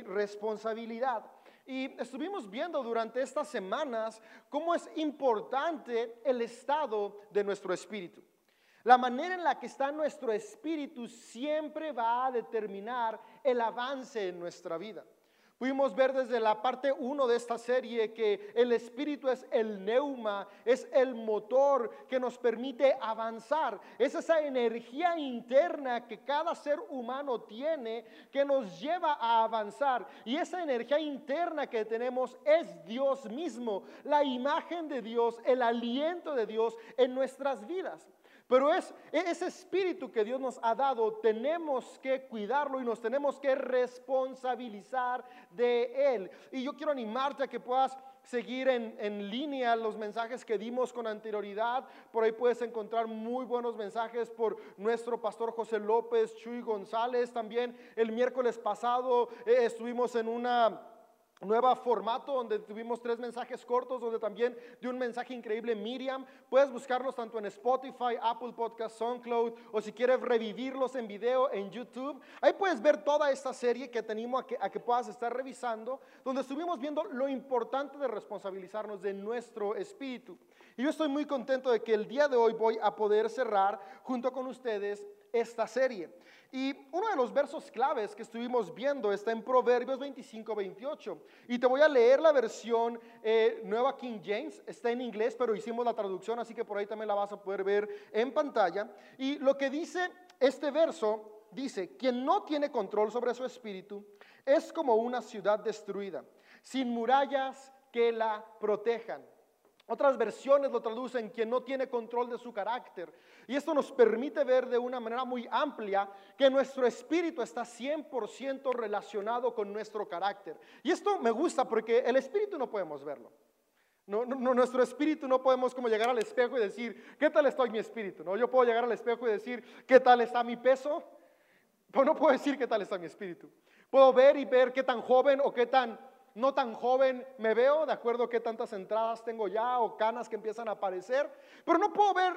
responsabilidad. Y estuvimos viendo durante estas semanas cómo es importante el estado de nuestro espíritu. La manera en la que está nuestro espíritu siempre va a determinar el avance en nuestra vida. Pudimos ver desde la parte 1 de esta serie que el espíritu es el neuma, es el motor que nos permite avanzar. Es esa energía interna que cada ser humano tiene que nos lleva a avanzar. Y esa energía interna que tenemos es Dios mismo, la imagen de Dios, el aliento de Dios en nuestras vidas. Pero es e, ese espíritu que Dios nos ha dado, tenemos que cuidarlo y nos tenemos que responsabilizar de él. Y yo quiero animarte a que puedas seguir en, línea los mensajes que dimos con anterioridad. Por ahí puedes encontrar muy buenos mensajes por nuestro pastor José López, Chuy González. También el miércoles pasado eh, estuvimos en una nueva formato donde tuvimos tres mensajes cortos, donde también de un mensaje increíble Miriam. Puedes buscarlos tanto en Spotify, Apple Podcast, SoundCloud o si quieres revivirlos en video en YouTube. Ahí puedes ver toda esta serie que tenemos a que, a que puedas estar revisando, donde estuvimos viendo lo importante de responsabilizarnos de nuestro espíritu. Y yo estoy muy contento de que el día de hoy voy a poder cerrar junto con ustedes esta serie. Y uno de los versos claves que estuvimos viendo está en Proverbios 25, 28. Y te voy a leer la versión eh, nueva King James. Está en inglés, pero hicimos la traducción, así que por ahí también la vas a poder ver en pantalla. Y lo que dice este verso, dice, quien no tiene control sobre su espíritu es como una ciudad destruida, sin murallas que la protejan. Otras versiones lo traducen quien no tiene control de su carácter. Y esto nos permite ver de una manera muy amplia que nuestro espíritu está 100% relacionado con nuestro carácter. Y esto me gusta porque el espíritu no podemos verlo. Nuestro espíritu no podemos como llegar al espejo y decir, ¿qué tal estoy mi espíritu? No, yo puedo llegar al espejo y decir, ¿qué tal está mi peso? Pero no puedo decir qué tal está mi espíritu. Puedo ver y ver qué tan joven o qué tan no tan joven me veo, de acuerdo a qué tantas entradas tengo ya o canas que empiezan a aparecer, pero no puedo ver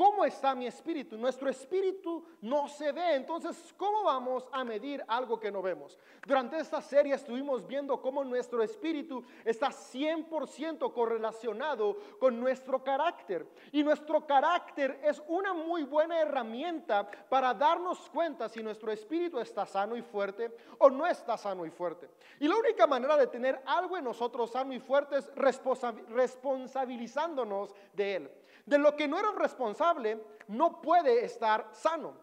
¿Cómo está mi espíritu? Nuestro espíritu no se ve. Entonces, ¿cómo vamos a medir algo que no vemos? Durante esta serie estuvimos viendo cómo nuestro espíritu está 100% correlacionado con nuestro carácter. Y nuestro carácter es una muy buena herramienta para darnos cuenta si nuestro espíritu está sano y fuerte o no está sano y fuerte. Y la única manera de tener algo en nosotros sano y fuerte es responsabilizándonos de él. De lo que no era responsable no puede estar sano.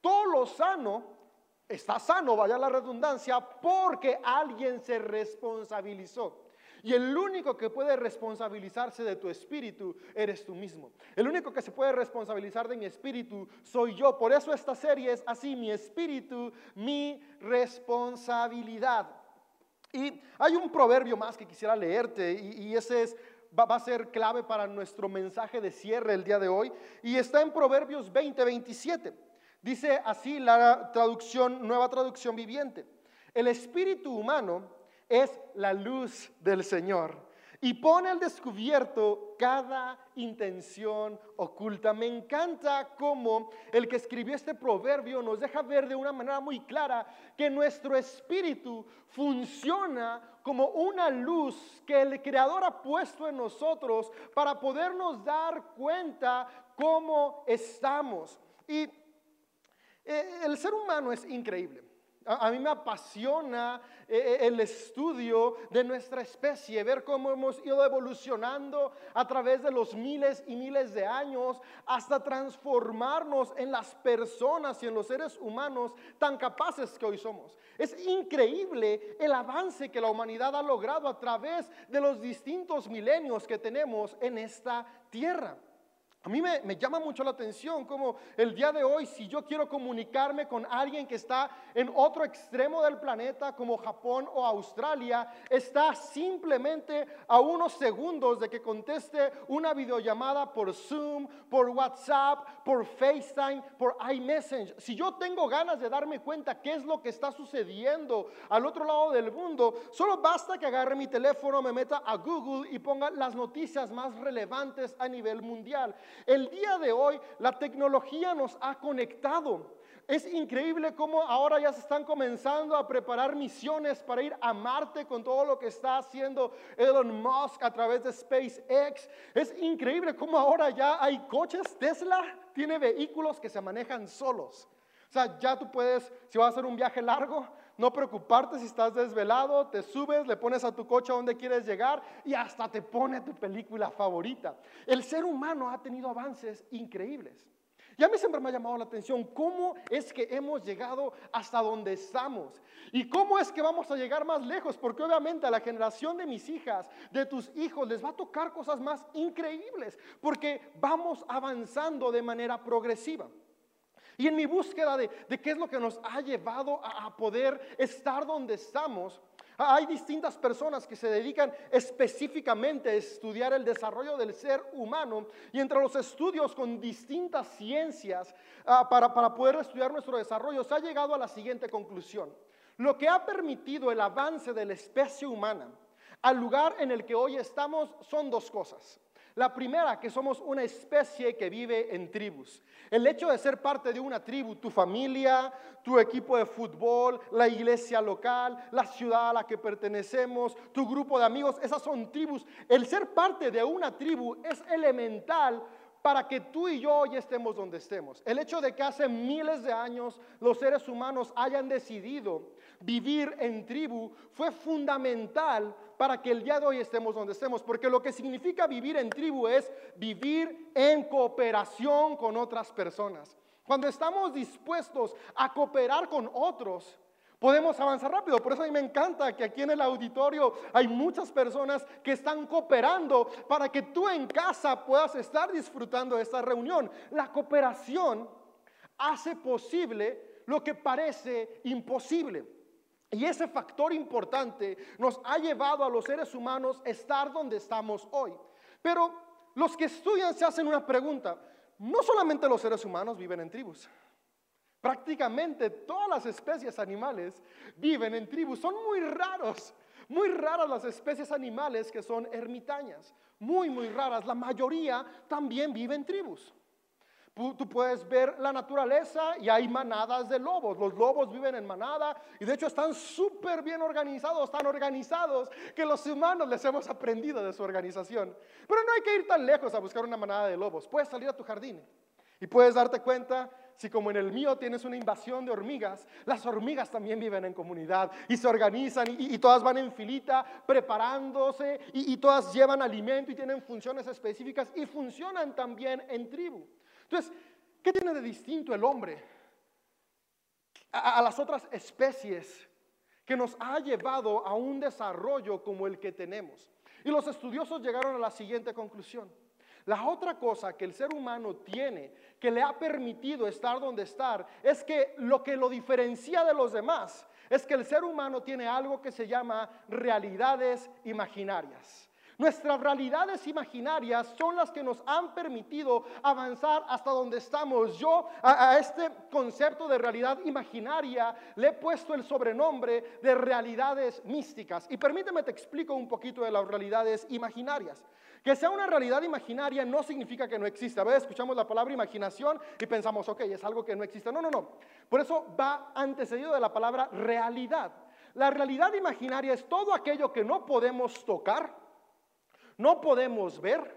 Todo lo sano está sano, vaya la redundancia, porque alguien se responsabilizó. Y el único que puede responsabilizarse de tu espíritu eres tú mismo. El único que se puede responsabilizar de mi espíritu soy yo. Por eso esta serie es así, mi espíritu, mi responsabilidad. Y hay un proverbio más que quisiera leerte y, y ese es va, a ser clave para nuestro mensaje de cierre el día de hoy. Y está en Proverbios 20, 27. Dice así la traducción, nueva traducción viviente. El espíritu humano es la luz del Señor y pone al descubierto cada intención oculta. Me encanta cómo el que escribió este proverbio nos deja ver de una manera muy clara que nuestro espíritu funciona como una luz que el Creador ha puesto en nosotros para podernos dar cuenta cómo estamos. Y eh, el ser humano es increíble. A, mí me apasiona eh, eh, el estudio de nuestra especie, ver cómo hemos ido evolucionando a través de los miles y miles de años hasta transformarnos en las personas y en los seres humanos tan capaces que hoy somos. Es increíble el avance que la humanidad ha logrado a través de los distintos milenios que tenemos en esta tierra. A mí me, llama mucho la atención como el día de hoy, si yo quiero comunicarme con alguien que está en otro extremo del planeta, como Japón o Australia, está simplemente a unos segundos de que conteste una videollamada por Zoom, por WhatsApp, por FaceTime, por iMessage. Si yo tengo ganas de darme cuenta qué es lo que está sucediendo al otro lado del mundo, solo basta que agarre mi teléfono, me meta a Google y ponga las noticias más relevantes a nivel mundial. El día de hoy la tecnología nos ha conectado. Es increíble cómo ahora ya se están comenzando a preparar misiones para ir a Marte con todo lo que está haciendo Elon Musk a través de SpaceX. Es increíble cómo ahora ya hay coches. Tesla tiene vehículos que se manejan solos. O sea, ya tú puedes, si vas a hacer un viaje largo, no preocuparte si estás desvelado, te subes, le pones a tu coche a donde quieres llegar y hasta te pone tu película favorita. El ser humano ha tenido avances increíbles. Y a mí siempre me ha llamado la atención cómo es que hemos llegado hasta donde estamos y cómo es que vamos a llegar más lejos, porque obviamente a la generación de mis hijas, de tus hijos, les va a tocar cosas más increíbles, porque vamos avanzando de manera progresiva. Y en mi búsqueda de, qué es lo que nos ha llevado a poder estar donde estamos, hay distintas personas que se dedican específicamente a estudiar el desarrollo del ser humano y entre los estudios con distintas ciencias ah, para, para poder estudiar nuestro desarrollo se ha llegado a la siguiente conclusión. Lo que ha permitido el avance de la especie humana al lugar en el que hoy estamos son dos cosas. La primera, que somos una especie que vive en tribus. El hecho de ser parte de una tribu, tu familia, tu equipo de fútbol, la iglesia local, la ciudad a la que pertenecemos, tu grupo de amigos, esas son tribus. El ser parte de una tribu es elemental para que tú y yo hoy estemos donde estemos. El hecho de que hace miles de años los seres humanos hayan decidido vivir en tribu fue fundamental para que el día de hoy estemos donde estemos, porque lo que significa vivir en tribu es vivir en cooperación con otras personas. Cuando estamos dispuestos a cooperar con otros, podemos avanzar rápido. Por eso a mí me encanta que aquí en el auditorio hay muchas personas que están cooperando para que tú en casa puedas estar disfrutando de esta reunión. La cooperación hace posible lo que parece imposible. Y ese factor importante nos ha llevado a los seres humanos a estar donde estamos hoy. Pero los que estudian se hacen una pregunta. No solamente los seres humanos viven en tribus. Prácticamente todas las especies animales viven en tribus. Son muy raros, muy raras las especies animales que son ermitañas. Muy, muy raras. La mayoría también viven en tribus. Tú puedes ver la naturaleza y hay manadas de lobos. Los lobos viven en manada y de hecho están súper bien organizados, tan organizados que los humanos les hemos aprendido de su organización. Pero no hay que ir tan lejos a buscar una manada de lobos. Puedes salir a tu jardín y puedes darte cuenta si como en el mío tienes una invasión de hormigas, las hormigas también viven en comunidad y se organizan y, todas van en filita preparándose y, y todas llevan alimento y tienen funciones específicas y funcionan también en tribu. Entonces, ¿qué tiene de distinto el hombre a, a las otras especies que nos ha llevado a un desarrollo como el que tenemos? Y los estudiosos llegaron a la siguiente conclusión. La otra cosa que el ser humano tiene, que le ha permitido estar donde estar, es que lo que lo diferencia de los demás es que el ser humano tiene algo que se llama realidades imaginarias. Nuestras realidades imaginarias son las que nos han permitido avanzar hasta donde estamos. Yo a, este concepto de realidad imaginaria le he puesto el sobrenombre de realidades místicas. Y permíteme te explico un poquito de las realidades imaginarias. Que sea una realidad imaginaria no significa que no exista. A veces escuchamos la palabra imaginación y pensamos, ok, es algo que no existe. No, no, no. Por eso va antecedido de la palabra realidad. La realidad imaginaria es todo aquello que no podemos tocar, no podemos ver,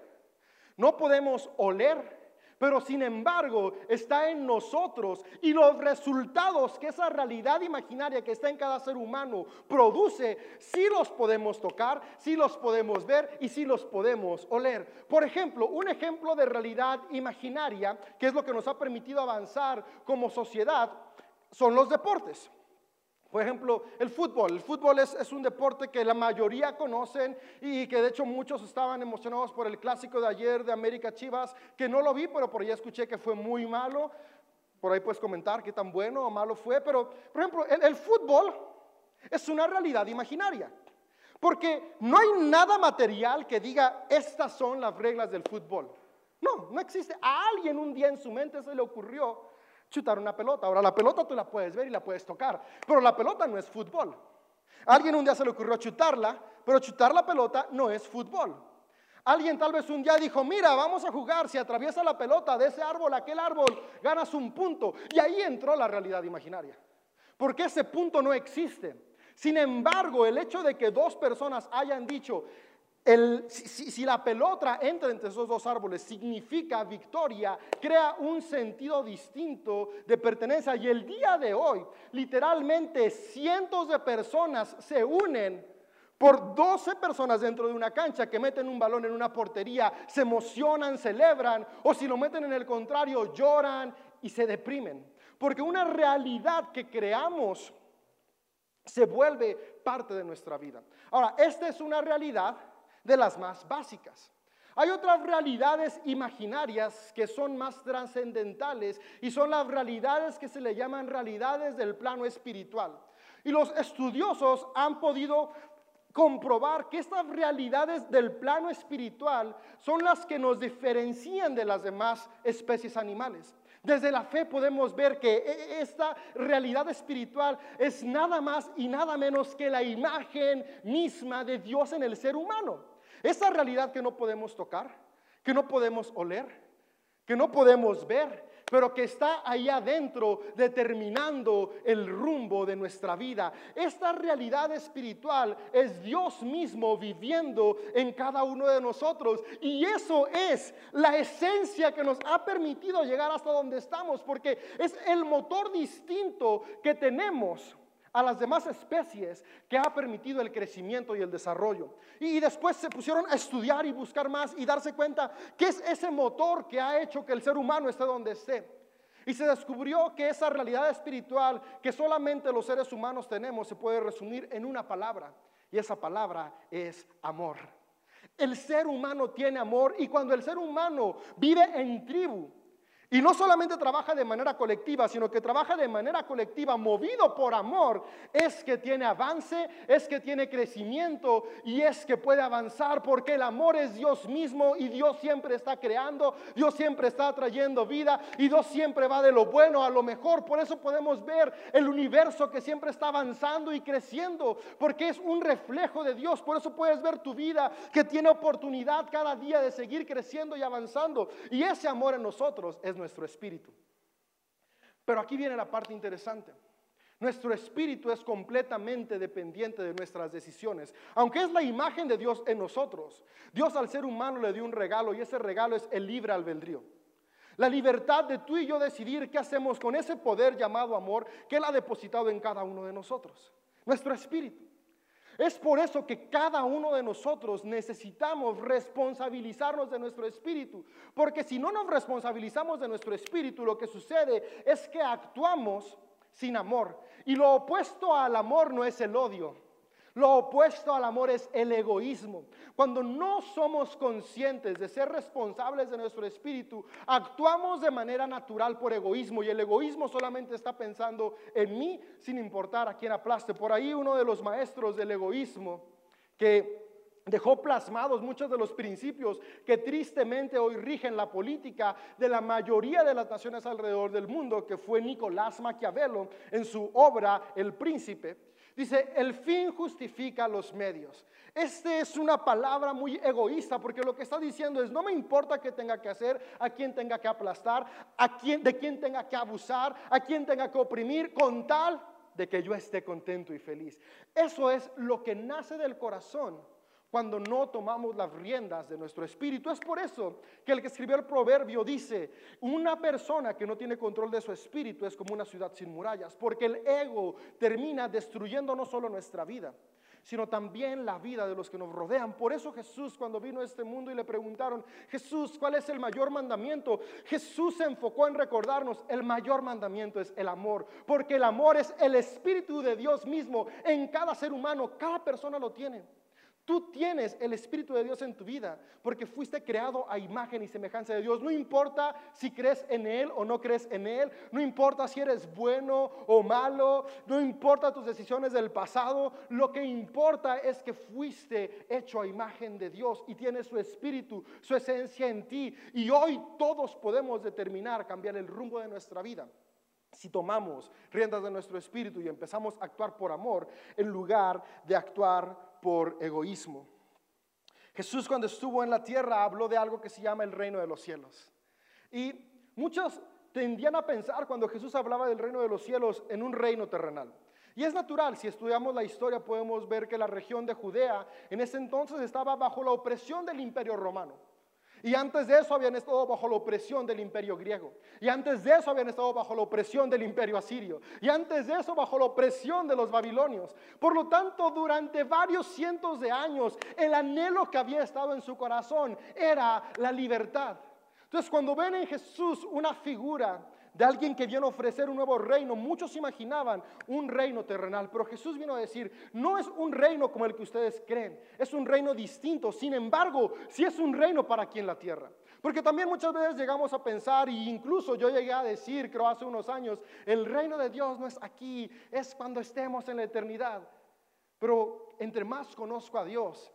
no podemos oler, pero sin embargo está en nosotros y los resultados que esa realidad imaginaria que está en cada ser humano produce, sí los podemos tocar, sí los podemos ver y sí los podemos oler. Por ejemplo, un ejemplo de realidad imaginaria, que es lo que nos ha permitido avanzar como sociedad, son los deportes. Por ejemplo, el fútbol. El fútbol es, un deporte que la mayoría conocen y que de hecho muchos estaban emocionados por el clásico de ayer de América Chivas, que no lo vi, pero por ahí escuché que fue muy malo. Por ahí puedes comentar qué tan bueno o malo fue. Pero, por ejemplo, el fútbol es una realidad imaginaria. Porque no hay nada material que diga, estas son las reglas del fútbol. No, no existe. A alguien un día en su mente se le ocurrió chutar una pelota. Ahora la pelota tú la puedes ver y la puedes tocar, pero la pelota no es fútbol. alguien un día se le ocurrió chutarla, pero chutar la pelota no es fútbol. Alguien tal vez un día dijo, mira, vamos a jugar, si atraviesa la pelota de ese árbol aquel árbol, ganas un punto. Y ahí entró la realidad imaginaria, porque ese punto no existe. Sin embargo, el hecho de que dos personas hayan dicho, si, la pelota entra entre esos dos árboles, significa victoria, crea un sentido distinto de pertenencia. Y el día de hoy, literalmente cientos de personas se unen por 12 personas dentro de una cancha que meten un balón en una portería, se emocionan, celebran, o si lo meten en el contrario, lloran y se deprimen. Porque una realidad que creamos se vuelve parte de nuestra vida. Ahora, esta es una realidad de las más básicas. Hay otras realidades imaginarias que son más trascendentales y son las realidades que se le llaman realidades del plano espiritual. Y los estudiosos han podido comprobar que estas realidades del plano espiritual son las que nos diferencian de las demás especies animales. Desde la fe podemos ver que e, esta realidad espiritual es nada más y nada menos que la imagen misma de Dios en el ser humano. Esa realidad que no podemos tocar, que no podemos oler, que no podemos ver, pero que está ahí adentro determinando el rumbo de nuestra vida. Esta realidad espiritual es Dios mismo viviendo en cada uno de nosotros y eso es la esencia que nos ha permitido llegar hasta donde estamos, porque es el motor distinto que tenemos a las demás especies que ha permitido el crecimiento y el desarrollo. Y después se pusieron a estudiar y buscar más y darse cuenta que es ese motor que ha hecho que el ser humano esté donde esté. Y se descubrió que esa realidad espiritual que solamente los seres humanos tenemos se puede resumir en una palabra. Y esa palabra es amor. El ser humano tiene amor y cuando el ser humano vive en tribu, y no solamente trabaja de manera colectiva, sino que trabaja de manera colectiva, movido por amor, es que tiene avance, es que tiene crecimiento y es que puede avanzar porque el amor es Dios mismo y Dios siempre está creando, Dios siempre está trayendo vida y Dios siempre va de lo bueno a lo mejor. Por eso podemos ver el universo que siempre está avanzando y creciendo, porque es un reflejo de Dios. Por eso puedes ver tu vida que tiene oportunidad cada día de seguir creciendo y avanzando. Y ese amor en nosotros es nuestro espíritu. Pero aquí viene la parte interesante. Nuestro espíritu es completamente dependiente de nuestras decisiones. Aunque es la imagen de Dios en nosotros, Dios al ser humano le dio un regalo y ese regalo es el libre albedrío. La libertad de tú y yo decidir qué hacemos con ese poder llamado amor que Él ha depositado en cada uno de nosotros. Nuestro espíritu. Es por eso que cada uno de nosotros necesitamos responsabilizarnos de nuestro espíritu, porque si no nos responsabilizamos de nuestro espíritu, lo que sucede es que actuamos sin amor. Y lo opuesto al amor no es el odio, lo opuesto al amor es el egoísmo. Cuando no somos conscientes de ser responsables de nuestro espíritu, actuamos de manera natural por egoísmo y el egoísmo solamente está pensando en mí sin importar a quién aplaste. Por ahí uno de los maestros del egoísmo que dejó plasmados muchos de los principios que tristemente hoy rigen la política de la mayoría de las naciones alrededor del mundo, que fue Nicolás Maquiavelo en su obra El Príncipe. Dice, el fin justifica los medios. Esta es una palabra muy egoísta porque lo que está diciendo es, no me importa qué tenga que hacer, a quién tenga que aplastar, a quién, de quién tenga que abusar, a quién tenga que oprimir, con tal de que yo esté contento y feliz. Eso es lo que nace del corazón cuando no tomamos las riendas de nuestro espíritu. Es por eso que el que escribió el proverbio dice, una persona que no tiene control de su espíritu es como una ciudad sin murallas, porque el ego termina destruyendo no solo nuestra vida, sino también la vida de los que nos rodean. Por eso Jesús cuando vino a este mundo y le preguntaron, Jesús, ¿cuál es el mayor mandamiento? Jesús se enfocó en recordarnos, el mayor mandamiento es el amor, porque el amor es el espíritu de Dios mismo en cada ser humano, cada persona lo tiene. Tú tienes el Espíritu de Dios en tu vida porque fuiste creado a imagen y semejanza de Dios. No importa si crees en Él o no crees en Él. No importa si eres bueno o malo. No importa tus decisiones del pasado. Lo que importa es que fuiste hecho a imagen de Dios y tienes su Espíritu, su esencia en ti. Y hoy todos podemos determinar cambiar el rumbo de nuestra vida si tomamos riendas de nuestro espíritu y empezamos a actuar por amor en lugar de actuar por egoísmo. Jesús cuando estuvo en la tierra habló de algo que se llama el reino de los cielos. Y muchos tendían a pensar cuando Jesús hablaba del reino de los cielos en un reino terrenal. Y es natural, si estudiamos la historia podemos ver que la región de Judea en ese entonces estaba bajo la opresión del imperio romano. Y antes de eso habían estado bajo la opresión del imperio griego. Y antes de eso habían estado bajo la opresión del imperio asirio. Y antes de eso bajo la opresión de los babilonios. Por lo tanto, durante varios cientos de años, el anhelo que había estado en su corazón era la libertad. Entonces, cuando ven en Jesús una figura de alguien que viene a ofrecer un nuevo reino. Muchos imaginaban un reino terrenal, pero Jesús vino a decir, no es un reino como el que ustedes creen, es un reino distinto. Sin embargo, sí es un reino para aquí en la tierra. Porque también muchas veces llegamos a pensar, e incluso yo llegué a decir, creo hace unos años, el reino de Dios no es aquí, es cuando estemos en la eternidad. Pero entre más conozco a Dios,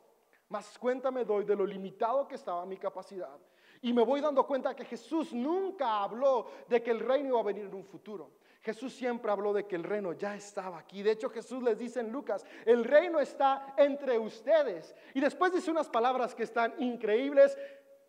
más cuenta me doy de lo limitado que estaba mi capacidad y me voy dando cuenta que Jesús nunca habló de que el reino iba a venir en un futuro. Jesús siempre habló de que el reino ya estaba aquí. De hecho, Jesús les dice en Lucas, el reino está entre ustedes. Y después dice unas palabras que están increíbles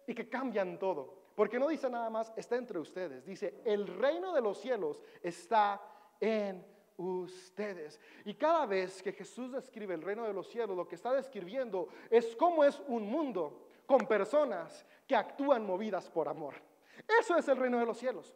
y que cambian todo. Porque no dice nada más, está entre ustedes. Dice, el reino de los cielos está en ustedes. Y cada vez que Jesús describe el reino de los cielos, lo que está describiendo es cómo es un mundo con personas que actúan movidas por amor. Eso es el reino de los cielos.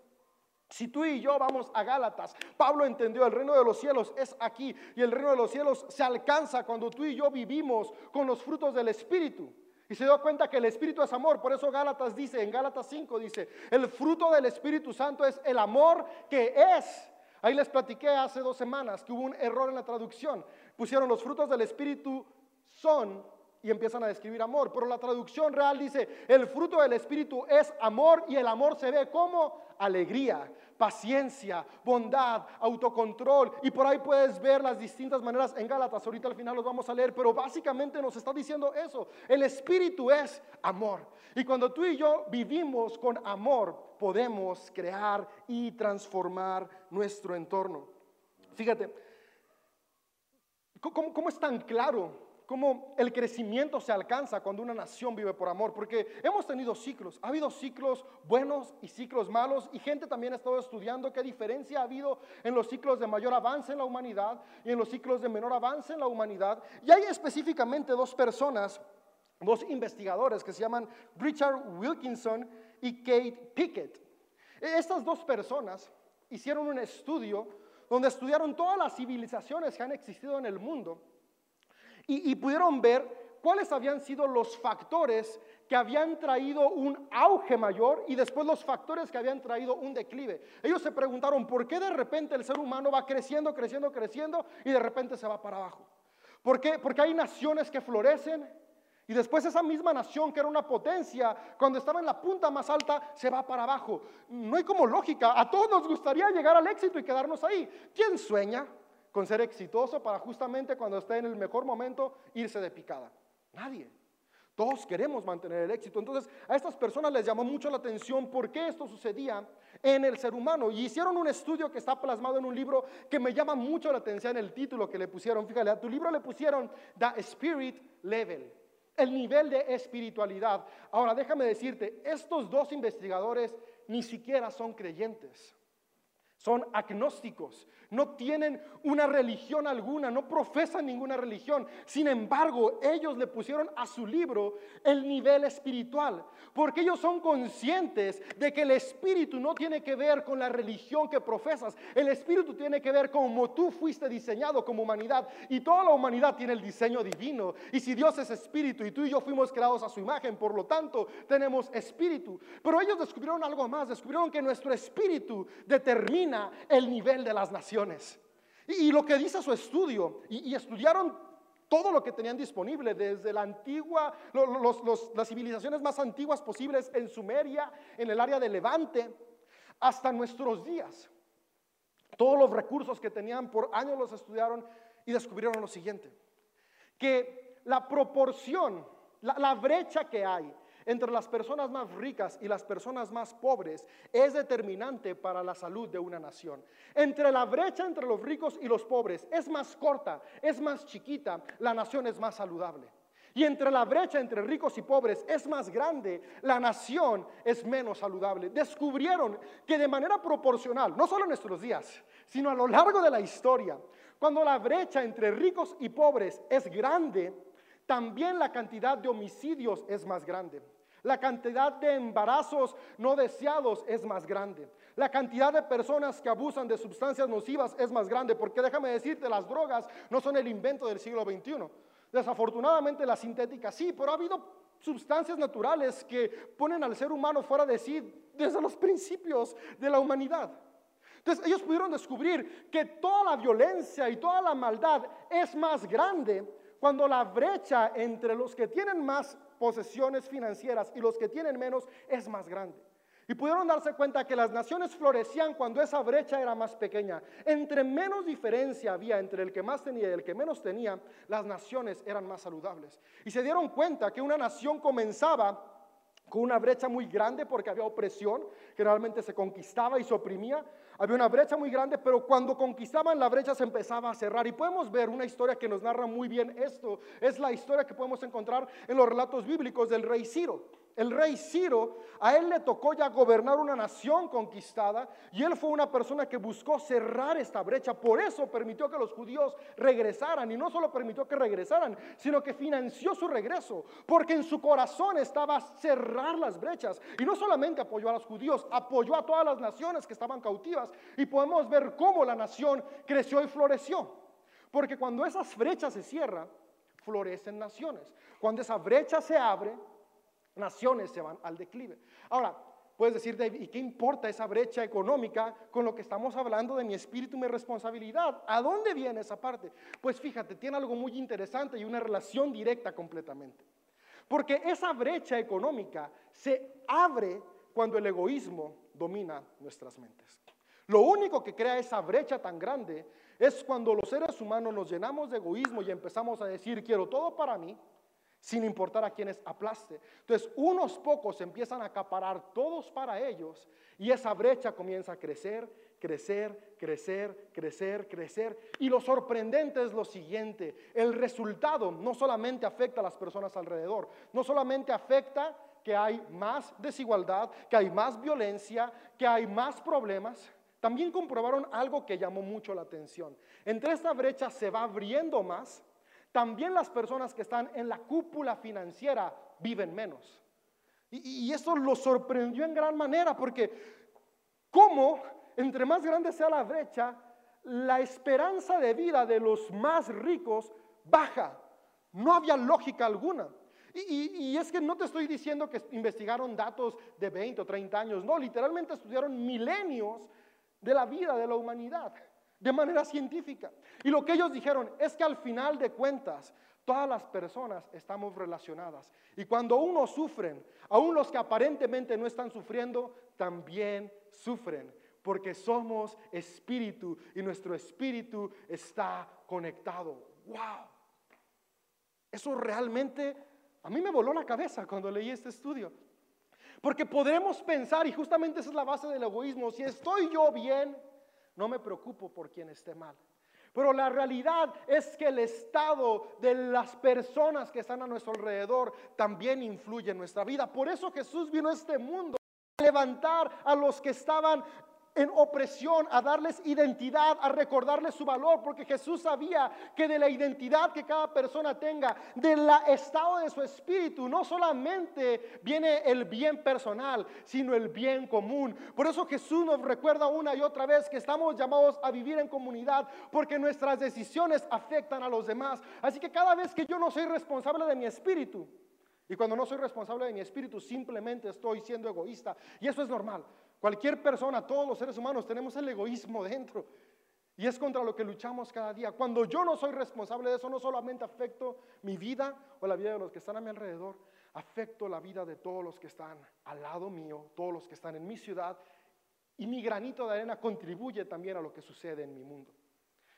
Si tú y yo vamos a Gálatas, Pablo entendió el reino de los cielos es aquí y el reino de los cielos se alcanza cuando tú y yo vivimos con los frutos del Espíritu. Y se dio cuenta que el Espíritu es amor, por eso Gálatas dice, en Gálatas 5 dice, el fruto del Espíritu Santo es el amor que es. Ahí les platiqué hace dos semanas que hubo un error en la traducción. Pusieron los frutos del Espíritu son y empiezan a describir amor. Pero la traducción real dice, el fruto del Espíritu es amor y el amor se ve como alegría, paciencia, bondad, autocontrol. Y por ahí puedes ver las distintas maneras en Gálatas. Ahorita al final los vamos a leer, pero básicamente nos está diciendo eso. El Espíritu es amor. Y cuando tú y yo vivimos con amor, podemos crear y transformar nuestro entorno. Fíjate, ¿cómo, cómo es tan claro cómo el crecimiento se alcanza cuando una nación vive por amor, porque hemos tenido ciclos, ha habido ciclos buenos y ciclos malos, y gente también ha estado estudiando qué diferencia ha habido en los ciclos de mayor avance en la humanidad y en los ciclos de menor avance en la humanidad. Y hay específicamente dos personas, dos investigadores que se llaman Richard Wilkinson y Kate Pickett. E, estas dos personas hicieron un estudio donde estudiaron todas las civilizaciones que han existido en el mundo y, pudieron ver cuáles habían sido los factores que habían traído un auge mayor y después los factores que habían traído un declive. Ellos se preguntaron por qué de repente el ser humano va creciendo, creciendo, creciendo y de repente se va para abajo. ¿Por qué? Porque hay naciones que florecen y después esa misma nación que era una potencia, cuando estaba en la punta más alta, se va para abajo. No hay como lógica. A todos nos gustaría llegar al éxito y quedarnos ahí. ¿Quién sueña? Con ser exitoso para justamente cuando esté en el mejor momento irse de picada. Nadie. Todos queremos mantener el éxito. Entonces, a estas personas les llamó mucho la atención por qué esto sucedía en el ser humano. Y hicieron un estudio que está plasmado en un libro que me llama mucho la atención el título que le pusieron. Fíjate, a tu libro le pusieron The Spirit Level, el nivel de espiritualidad. Ahora, déjame decirte, estos dos investigadores ni siquiera son creyentes. Son agnósticos, no tienen una religión alguna, no profesan ninguna religión. Sin embargo, ellos le pusieron a su libro el nivel espiritual, porque ellos son conscientes de que el espíritu no tiene que ver con la religión que profesas, el espíritu tiene que ver con cómo tú fuiste diseñado como humanidad y toda la humanidad tiene el diseño divino. Y si Dios es espíritu y tú y yo fuimos creados a su imagen, por lo tanto tenemos espíritu. Pero ellos descubrieron algo más, descubrieron que nuestro espíritu determina el nivel de las naciones. Y, lo que dice su estudio, y, estudiaron todo lo que tenían disponible, desde la antigua, las civilizaciones más antiguas posibles en Sumeria, en el área de Levante, hasta nuestros días. Todos los recursos que tenían por años los estudiaron y descubrieron lo siguiente, que la proporción, la brecha que hay entre las personas más ricas y las personas más pobres es determinante para la salud de una nación. Entre la brecha entre los ricos y los pobres es más corta, es más chiquita, la nación es más saludable. y entre la brecha entre ricos y pobres es más grande, la nación es menos saludable. Descubrieron que de manera proporcional, no solo en nuestros días, sino a lo largo de la historia, cuando la brecha entre ricos y pobres es grande, también la cantidad de homicidios es más grande. La cantidad de embarazos no deseados es más grande. La cantidad de personas que abusan de sustancias nocivas es más grande, porque déjame decirte, las drogas no son el invento del siglo XXI. Desafortunadamente las sintéticas sí, pero ha habido sustancias naturales que ponen al ser humano fuera de sí desde los principios de la humanidad. Entonces ellos pudieron descubrir que toda la violencia y toda la maldad es más grande cuando la brecha entre los que tienen más posesiones financieras y los que tienen menos es más grande. Y pudieron darse cuenta que las naciones florecían cuando esa brecha era más pequeña. Entre menos diferencia había entre el que más tenía y el que menos tenía, las naciones eran más saludables. Y se dieron cuenta que una nación comenzaba con una brecha muy grande porque había opresión, que realmente se conquistaba y se oprimía. Había una brecha muy grande, pero cuando conquistaban la brecha se empezaba a cerrar. Y podemos ver una historia que nos narra muy bien esto. Es la historia que podemos encontrar en los relatos bíblicos del rey Ciro el rey Ciro, a él le tocó ya gobernar una nación conquistada y él fue una persona que buscó cerrar esta brecha. Por eso permitió que los judíos regresaran y no solo permitió que regresaran, sino que financió su regreso, porque en su corazón estaba cerrar las brechas. Y no solamente apoyó a los judíos, apoyó a todas las naciones que estaban cautivas y podemos ver cómo la nación creció y floreció. Porque cuando esas brechas se cierran, florecen naciones. Cuando esa brecha se abre, naciones se van al declive. Ahora, puedes decir, David, ¿y qué importa esa brecha económica con lo que estamos hablando de mi espíritu y mi responsabilidad? ¿A dónde viene esa parte? Pues fíjate, tiene algo muy interesante y una relación directa completamente. Porque esa brecha económica se abre cuando el egoísmo domina nuestras mentes. Lo único que crea esa brecha tan grande es cuando los seres humanos nos llenamos de egoísmo y empezamos a decir, quiero todo para mí, sin importar a quienes aplaste. Entonces, unos pocos empiezan a acaparar todos para ellos y esa brecha comienza a crecer, crecer, crecer, crecer, crecer. Y lo sorprendente es lo siguiente, el resultado no solamente afecta a las personas alrededor, no solamente afecta que hay más desigualdad, que hay más violencia, que hay más problemas, también comprobaron algo que llamó mucho la atención. Entre esta brecha se va abriendo más también las personas que están en la cúpula financiera viven menos. Y, esto lo sorprendió en gran manera porque ¿cómo entre más grande sea la brecha, la esperanza de vida de los más ricos baja? No había lógica alguna. Y, y, es que no te estoy diciendo que investigaron datos de 20 o 30 años, no, literalmente estudiaron milenios de la vida de la humanidad de manera científica. Y lo que ellos dijeron es que al final de cuentas, todas las personas estamos relacionadas. Y cuando unos sufren, aún los que aparentemente no están sufriendo, también sufren. Porque somos espíritu y nuestro espíritu está conectado. ¡Wow! Eso realmente a mí me voló la cabeza cuando leí este estudio. Porque podremos pensar, y justamente esa es la base del egoísmo, si estoy yo bien, no me preocupo por quien esté mal. Pero la realidad es que el estado de las personas que están a nuestro alrededor también influye en nuestra vida. Por eso Jesús vino a este mundo a levantar a los que estaban en opresión, a darles identidad, a recordarles su valor, porque Jesús sabía que de la identidad que cada persona tenga, del estado de su espíritu, no solamente viene el bien personal, sino el bien común. Por eso Jesús nos recuerda una y otra vez que estamos llamados a vivir en comunidad, porque nuestras decisiones afectan a los demás. Así que cada vez que yo no soy responsable de mi espíritu, y cuando no soy responsable de mi espíritu, simplemente estoy siendo egoísta. Y eso es normal. Cualquier persona, todos los seres humanos tenemos el egoísmo dentro. Y es contra lo que luchamos cada día. Cuando yo no soy responsable de eso, no solamente afecto mi vida o la vida de los que están a mi alrededor, afecto la vida de todos los que están al lado mío, todos los que están en mi ciudad. Y mi granito de arena contribuye también a lo que sucede en mi mundo.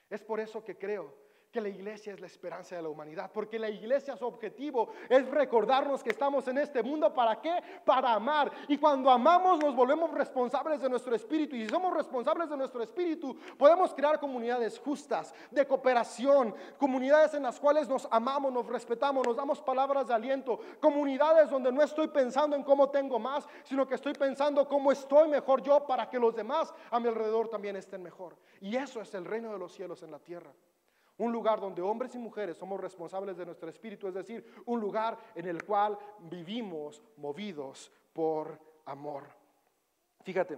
Es por eso que creo que la iglesia es la esperanza de la humanidad, porque la iglesia su objetivo es recordarnos que estamos en este mundo, ¿para qué? Para amar. Y cuando amamos nos volvemos responsables de nuestro espíritu, y si somos responsables de nuestro espíritu, podemos crear comunidades justas, de cooperación, comunidades en las cuales nos amamos, nos respetamos, nos damos palabras de aliento, comunidades donde no estoy pensando en cómo tengo más, sino que estoy pensando cómo estoy mejor yo para que los demás a mi alrededor también estén mejor. Y eso es el reino de los cielos en la tierra. Un lugar donde hombres y mujeres somos responsables de nuestro espíritu, es decir, un lugar en el cual vivimos movidos por amor. Fíjate,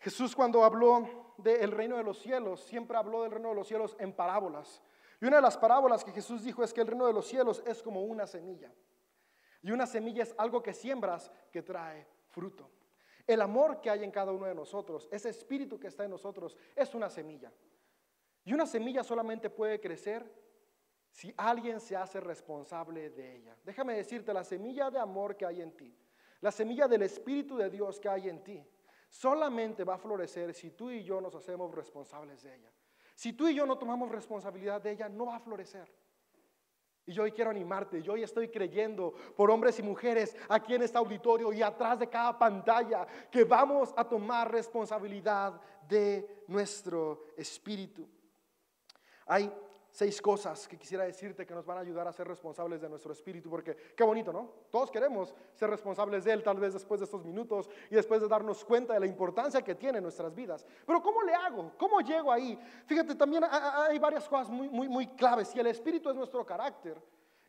Jesús cuando habló del reino de los cielos, siempre habló del reino de los cielos en parábolas. Y una de las parábolas que Jesús dijo es que el reino de los cielos es como una semilla. Y una semilla es algo que siembras que trae fruto. El amor que hay en cada uno de nosotros, ese espíritu que está en nosotros, es una semilla. Y una semilla solamente puede crecer si alguien se hace responsable de ella. Déjame decirte, la semilla de amor que hay en ti, la semilla del Espíritu de Dios que hay en ti, solamente va a florecer si tú y yo nos hacemos responsables de ella. Si tú y yo no tomamos responsabilidad de ella, no va a florecer. Y yo hoy quiero animarte, yo hoy estoy creyendo por hombres y mujeres aquí en este auditorio y atrás de cada pantalla que vamos a tomar responsabilidad de nuestro espíritu. Hay seis cosas que quisiera decirte que nos van a ayudar a ser responsables de nuestro espíritu, porque qué bonito, ¿no? Todos queremos ser responsables de él, tal vez después de estos minutos y después de darnos cuenta de la importancia que tiene en nuestras vidas. Pero ¿cómo le hago? ¿Cómo llego ahí? Fíjate, también hay varias cosas muy, muy, muy claves. Si el espíritu es nuestro carácter,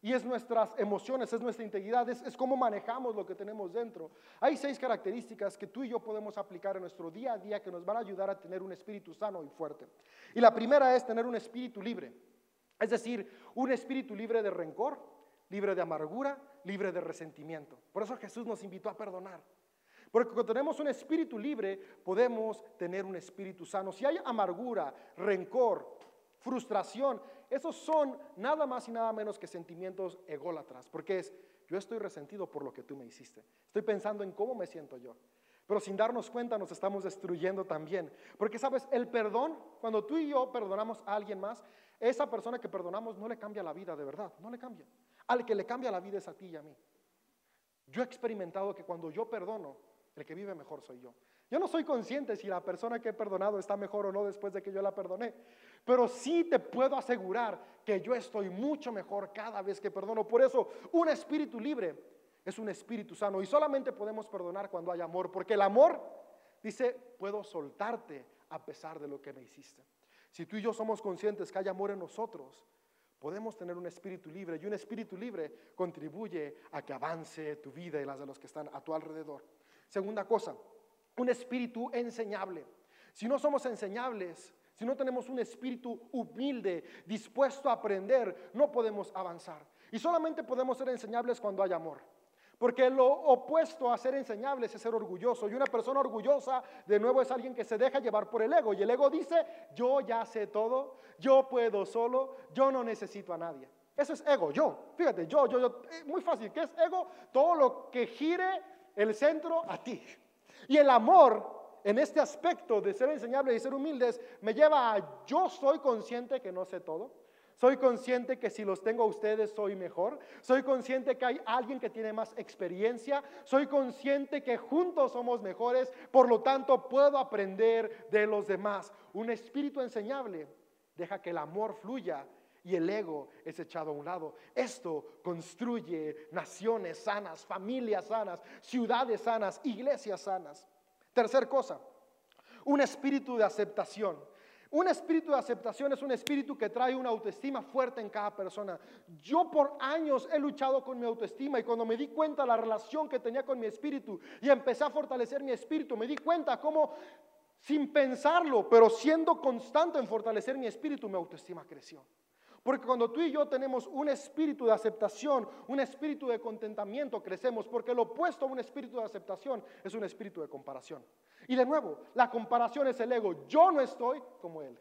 y es nuestras emociones, es nuestra integridad, es, cómo manejamos lo que tenemos dentro. Hay seis características que tú y yo podemos aplicar en nuestro día a día que nos van a ayudar a tener un espíritu sano y fuerte. Y la primera es tener un espíritu libre, es decir, un espíritu libre de rencor, libre de amargura, libre de resentimiento. Por eso Jesús nos invitó a perdonar. Porque cuando tenemos un espíritu libre, podemos tener un espíritu sano. Si hay amargura, rencor, frustración, esos son nada más y nada menos que sentimientos ególatras, porque es, yo estoy resentido por lo que tú me hiciste. Estoy pensando en cómo me siento yo. Pero sin darnos cuenta nos estamos destruyendo también. Porque sabes, el perdón, cuando tú y yo perdonamos a alguien más, esa persona que perdonamos no le cambia la vida de verdad, no le cambia. Al que le cambia la vida es a ti y a mí. Yo he experimentado que cuando yo perdono, el que vive mejor soy yo. Yo no soy consciente si la persona que he perdonado está mejor o no después de que yo la perdoné, pero sí te puedo asegurar que yo estoy mucho mejor cada vez que perdono. Por eso, un espíritu libre es un espíritu sano y solamente podemos perdonar cuando hay amor, porque el amor dice, puedo soltarte a pesar de lo que me hiciste. Si tú y yo somos conscientes que hay amor en nosotros, podemos tener un espíritu libre y un espíritu libre contribuye a que avance tu vida y las de los que están a tu alrededor. Segunda cosa, un espíritu enseñable. Si no somos enseñables, si no tenemos un espíritu humilde, dispuesto a aprender, no podemos avanzar. Y solamente podemos ser enseñables cuando hay amor. Porque lo opuesto a ser enseñables es ser orgulloso. Y una persona orgullosa, de nuevo, es alguien que se deja llevar por el ego. Y el ego dice, yo ya sé todo, yo puedo solo, yo no necesito a nadie. Eso es ego, yo. Fíjate, yo, yo, yo. Eh, muy fácil. ¿Qué es ego? Todo lo que gire el centro a ti. Y el amor en este aspecto de ser enseñable y ser humildes me lleva a yo soy consciente que no sé todo. Soy consciente que si los tengo a ustedes soy mejor. Soy consciente que hay alguien que tiene más experiencia. Soy consciente que juntos somos mejores. Por lo tanto, puedo aprender de los demás. Un espíritu enseñable deja que el amor fluya y el ego es echado a un lado. Esto construye naciones sanas, familias sanas, ciudades sanas, iglesias sanas. Tercer cosa, un espíritu de aceptación. Un espíritu de aceptación es un espíritu que trae una autoestima fuerte en cada persona. Yo por años he luchado con mi autoestima y cuando me di cuenta la relación que tenía con mi espíritu y empecé a fortalecer mi espíritu, me di cuenta cómo sin pensarlo, pero siendo constante en fortalecer mi espíritu, mi autoestima creció. Porque cuando tú y yo tenemos un espíritu de aceptación, un espíritu de contentamiento, crecemos. Porque lo opuesto a un espíritu de aceptación es un espíritu de comparación. Y de nuevo, la comparación es el ego. Yo no estoy como él.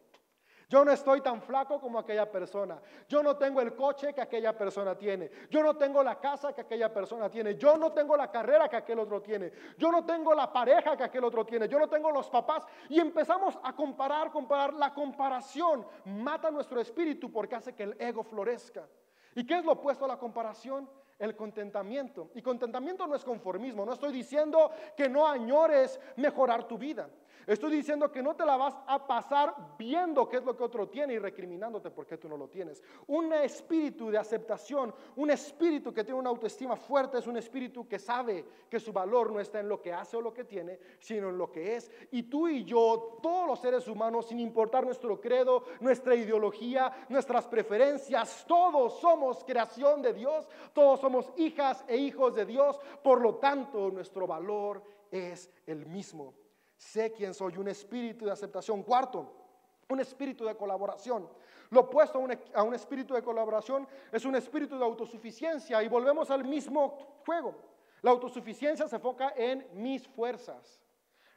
Yo no estoy tan flaco como aquella persona. Yo no tengo el coche que aquella persona tiene. Yo no tengo la casa que aquella persona tiene. Yo no tengo la carrera que aquel otro tiene. Yo no tengo la pareja que aquel otro tiene. Yo no tengo los papás. Y empezamos a comparar, comparar. La comparación mata nuestro espíritu porque hace que el ego florezca. ¿Y qué es lo opuesto a la comparación? El contentamiento. Y contentamiento no es conformismo. No estoy diciendo que no añores mejorar tu vida. Estoy diciendo que no te la vas a pasar viendo qué es lo que otro tiene y recriminándote porque tú no lo tienes. Un espíritu de aceptación, un espíritu que tiene una autoestima fuerte, es un espíritu que sabe que su valor no está en lo que hace o lo que tiene, sino en lo que es. Y tú y yo, todos los seres humanos, sin importar nuestro credo, nuestra ideología, nuestras preferencias, todos somos creación de Dios, todos somos hijas e hijos de Dios, por lo tanto nuestro valor es el mismo. Sé quién soy, un espíritu de aceptación. Cuarto, un espíritu de colaboración. Lo opuesto a un, espíritu de colaboración es un espíritu de autosuficiencia y volvemos al mismo juego. La autosuficiencia se enfoca en mis fuerzas.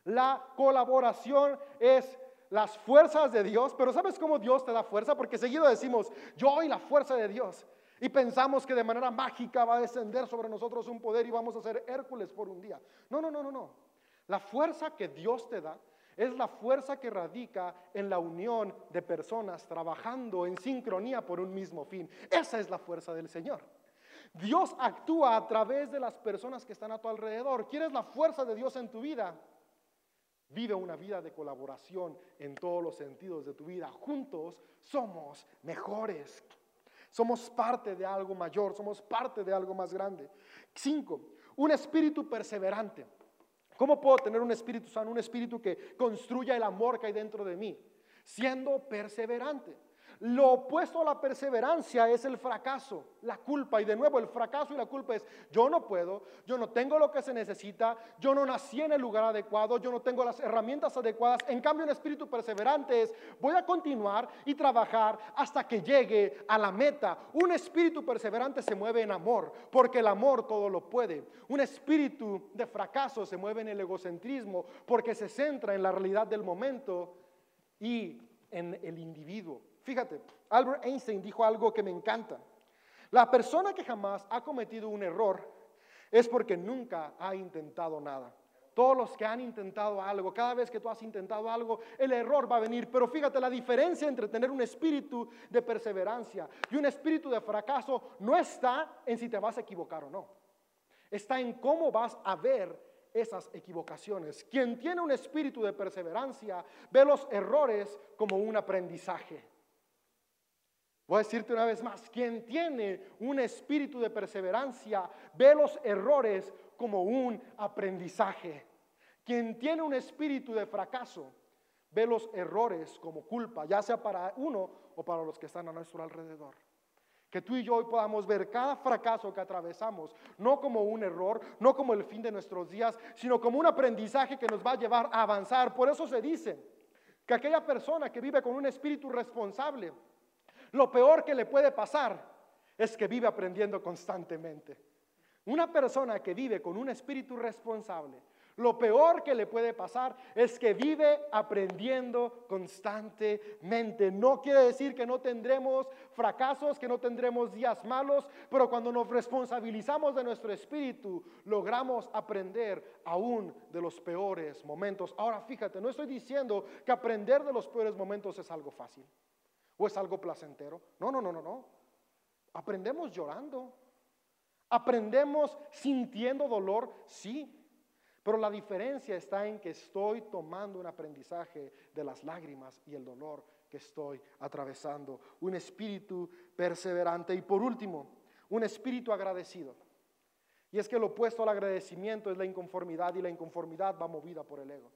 La colaboración es las fuerzas de Dios, pero ¿sabes cómo Dios te da fuerza? Porque seguido decimos, yo y la fuerza de Dios. Y pensamos que de manera mágica va a descender sobre nosotros un poder y vamos a ser Hércules por un día. No, no, no, no, no. La fuerza que Dios te da es la fuerza que radica en la unión de personas trabajando en sincronía por un mismo fin. Esa es la fuerza del Señor. Dios actúa a través de las personas que están a tu alrededor. ¿Quieres la fuerza de Dios en tu vida? Vive una vida de colaboración en todos los sentidos de tu vida. Juntos somos mejores. Somos parte de algo mayor, somos parte de algo más grande. Cinco, un espíritu perseverante. ¿Cómo puedo tener un espíritu sano? Un espíritu que construya el amor que hay dentro de mí, siendo perseverante. Lo opuesto a la perseverancia es el fracaso, la culpa. Y de nuevo, el fracaso y la culpa es, yo no puedo, yo no tengo lo que se necesita, yo no nací en el lugar adecuado, yo no tengo las herramientas adecuadas. En cambio, un espíritu perseverante es, voy a continuar y trabajar hasta que llegue a la meta. Un espíritu perseverante se mueve en amor, porque el amor todo lo puede. Un espíritu de fracaso se mueve en el egocentrismo, porque se centra en la realidad del momento y en el individuo. Fíjate, Albert Einstein dijo algo que me encanta. La persona que jamás ha cometido un error es porque nunca ha intentado nada. Todos los que han intentado algo, cada vez que tú has intentado algo, el error va a venir. Pero fíjate, la diferencia entre tener un espíritu de perseverancia y un espíritu de fracaso no está en si te vas a equivocar o no. Está en cómo vas a ver esas equivocaciones. Quien tiene un espíritu de perseverancia ve los errores como un aprendizaje. Voy a decirte una vez más, quien tiene un espíritu de perseverancia ve los errores como un aprendizaje. Quien tiene un espíritu de fracaso ve los errores como culpa, ya sea para uno o para los que están a nuestro alrededor. Que tú y yo hoy podamos ver cada fracaso que atravesamos, no como un error, no como el fin de nuestros días, sino como un aprendizaje que nos va a llevar a avanzar. Por eso se dice que aquella persona que vive con un espíritu responsable, lo peor que le puede pasar es que vive aprendiendo constantemente. Una persona que vive con un espíritu responsable, lo peor que le puede pasar es que vive aprendiendo constantemente. No quiere decir que no tendremos fracasos, que no tendremos días malos, pero cuando nos responsabilizamos de nuestro espíritu, logramos aprender aún de los peores momentos. Ahora fíjate, no estoy diciendo que aprender de los peores momentos es algo fácil o es algo placentero. No, no, no, no, no. Aprendemos llorando. Aprendemos sintiendo dolor, sí. Pero la diferencia está en que estoy tomando un aprendizaje de las lágrimas y el dolor que estoy atravesando. Un espíritu perseverante. Y por último, un espíritu agradecido. Y es que lo opuesto al agradecimiento es la inconformidad y la inconformidad va movida por el ego.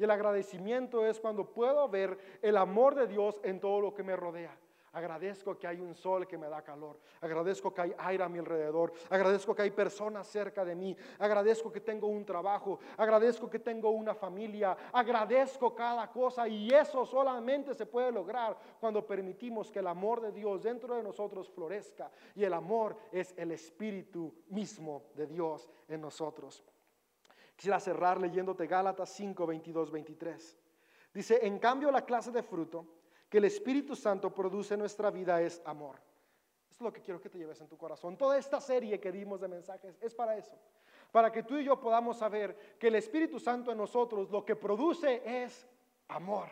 Y el agradecimiento es cuando puedo ver el amor de Dios en todo lo que me rodea. Agradezco que hay un sol que me da calor. Agradezco que hay aire a mi alrededor. Agradezco que hay personas cerca de mí. Agradezco que tengo un trabajo. Agradezco que tengo una familia. Agradezco cada cosa. Y eso solamente se puede lograr cuando permitimos que el amor de Dios dentro de nosotros florezca. Y el amor es el espíritu mismo de Dios en nosotros. Quisiera cerrar leyéndote Gálatas 5, 22, 23. Dice, en cambio la clase de fruto que el Espíritu Santo produce en nuestra vida es amor. Es lo que quiero que te lleves en tu corazón. Toda esta serie que dimos de mensajes es para eso. Para que tú y yo podamos saber que el Espíritu Santo en nosotros lo que produce es amor.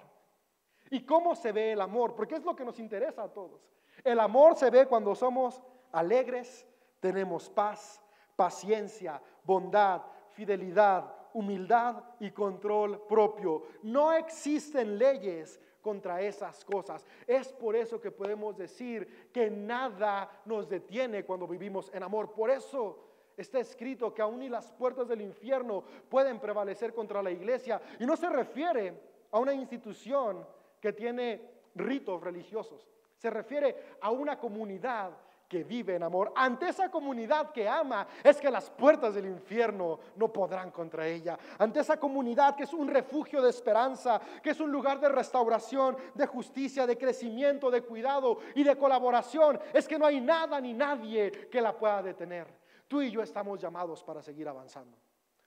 ¿Y cómo se ve el amor? Porque es lo que nos interesa a todos. El amor se ve cuando somos alegres, tenemos paz, paciencia, bondad, fidelidad, humildad y control propio. No existen leyes contra esas cosas. Es por eso que podemos decir que nada nos detiene cuando vivimos en amor. Por eso está escrito que aún ni las puertas del infierno pueden prevalecer contra la iglesia. Y no se refiere a una institución que tiene ritos religiosos. Se refiere a una comunidad que vive en amor. Ante esa comunidad que ama, es que las puertas del infierno no podrán contra ella. Ante esa comunidad que es un refugio de esperanza, que es un lugar de restauración, de justicia, de crecimiento, de cuidado y de colaboración, es que no hay nada ni nadie que la pueda detener. Tú y yo estamos llamados para seguir avanzando.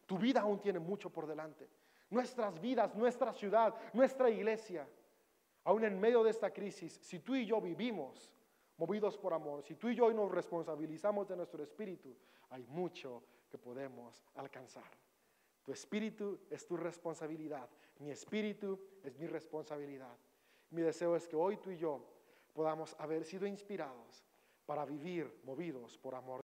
Tu vida aún tiene mucho por delante. Nuestras vidas, nuestra ciudad, nuestra iglesia, aún en medio de esta crisis, si tú y yo vivimos movidos por amor, si tú y yo hoy nos responsabilizamos de nuestro espíritu, hay mucho que podemos alcanzar. Tu espíritu es tu responsabilidad, mi espíritu es mi responsabilidad. Mi deseo es que hoy tú y yo podamos haber sido inspirados para vivir movidos por amor.